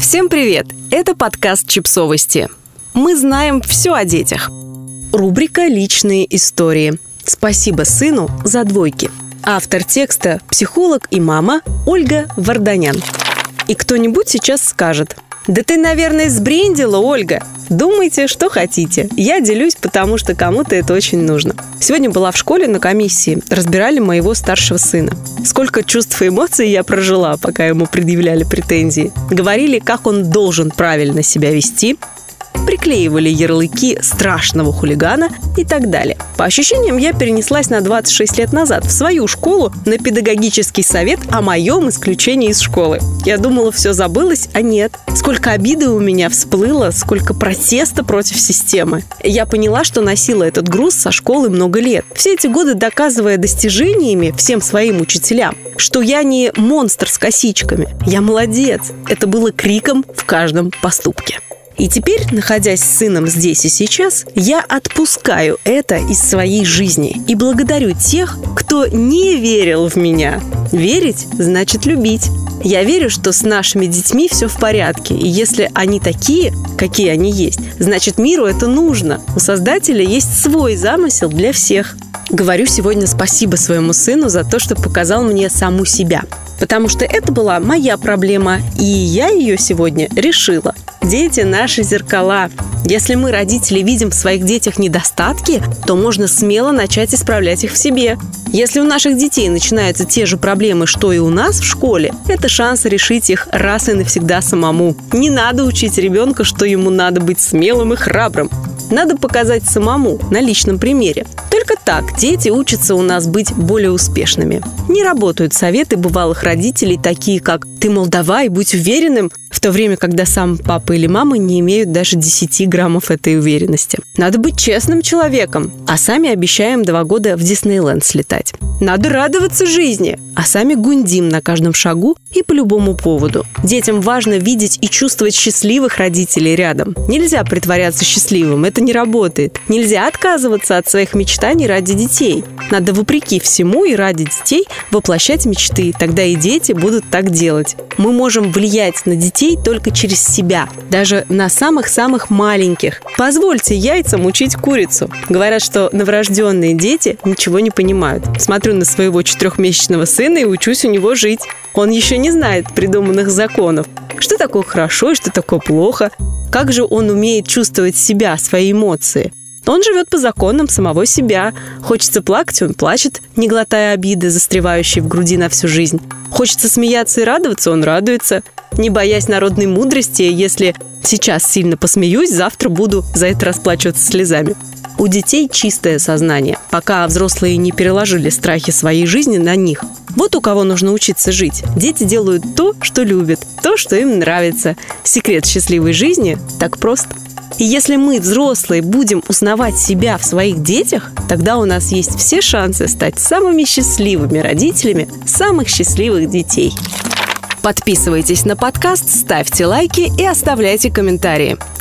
Всем привет! Это подкаст «Чипсовости». Мы знаем все о детях. Рубрика «Личные истории». Спасибо сыну за двойки. Автор текста – психолог и мама Ольга Варданян. И кто-нибудь сейчас скажет – да ты, наверное, сбрендила, Ольга. Думайте, что хотите. Я делюсь, потому что кому-то это очень нужно. Сегодня была в школе на комиссии. Разбирали моего старшего сына. Сколько чувств и эмоций я прожила, пока ему предъявляли претензии. Говорили, как он должен правильно себя вести, приклеивали ярлыки страшного хулигана и так далее. По ощущениям, я перенеслась на 26 лет назад в свою школу на педагогический совет о моем исключении из школы. Я думала, все забылось, а нет. Сколько обиды у меня всплыло, сколько протеста против системы. Я поняла, что носила этот груз со школы много лет. Все эти годы доказывая достижениями всем своим учителям, что я не монстр с косичками. Я молодец. Это было криком в каждом поступке. И теперь, находясь с сыном здесь и сейчас, я отпускаю это из своей жизни и благодарю тех, кто не верил в меня. Верить значит любить. Я верю, что с нашими детьми все в порядке, и если они такие, какие они есть, значит миру это нужно. У Создателя есть свой замысел для всех. Говорю сегодня спасибо своему сыну за то, что показал мне саму себя. Потому что это была моя проблема, и я ее сегодня решила. Дети – наши зеркала. Если мы, родители, видим в своих детях недостатки, то можно смело начать исправлять их в себе. Если у наших детей начинаются те же проблемы, что и у нас в школе, это шанс решить их раз и навсегда самому. Не надо учить ребенка, что ему надо быть смелым и храбрым. Надо показать самому, на личном примере. Только так дети учатся у нас быть более успешными. Не работают советы бывалых родителей, такие как «ты, мол, давай, будь уверенным», в то время, когда сам папа или мама не имеют даже 10 граммов этой уверенности. Надо быть честным человеком, а сами обещаем два года в Диснейленд слетать. Надо радоваться жизни, а сами гундим на каждом шагу и по любому поводу. Детям важно видеть и чувствовать счастливых родителей рядом. Нельзя притворяться счастливым, это не работает. Нельзя отказываться от своих мечтаний ради детей. Надо вопреки всему и ради детей воплощать мечты, тогда и дети будут так делать. Мы можем влиять на детей только через себя, даже на самых-самых маленьких. Позвольте яйцам учить курицу. Говорят, что новорожденные дети ничего не понимают. Смотрю на своего четырехмесячного сына и учусь у него жить. Он еще не знает придуманных законов. Что такое хорошо и что такое плохо. Как же он умеет чувствовать себя, свои эмоции. Он живет по законам самого себя. Хочется плакать, он плачет, не глотая обиды, застревающей в груди на всю жизнь. Хочется смеяться и радоваться, он радуется. Не боясь народной мудрости, если сейчас сильно посмеюсь, завтра буду за это расплачиваться слезами. У детей чистое сознание, пока взрослые не переложили страхи своей жизни на них. Вот у кого нужно учиться жить. Дети делают то, что любят, то, что им нравится. Секрет счастливой жизни так прост. И если мы, взрослые, будем узнавать себя в своих детях, тогда у нас есть все шансы стать самыми счастливыми родителями самых счастливых детей. Подписывайтесь на подкаст, ставьте лайки и оставляйте комментарии.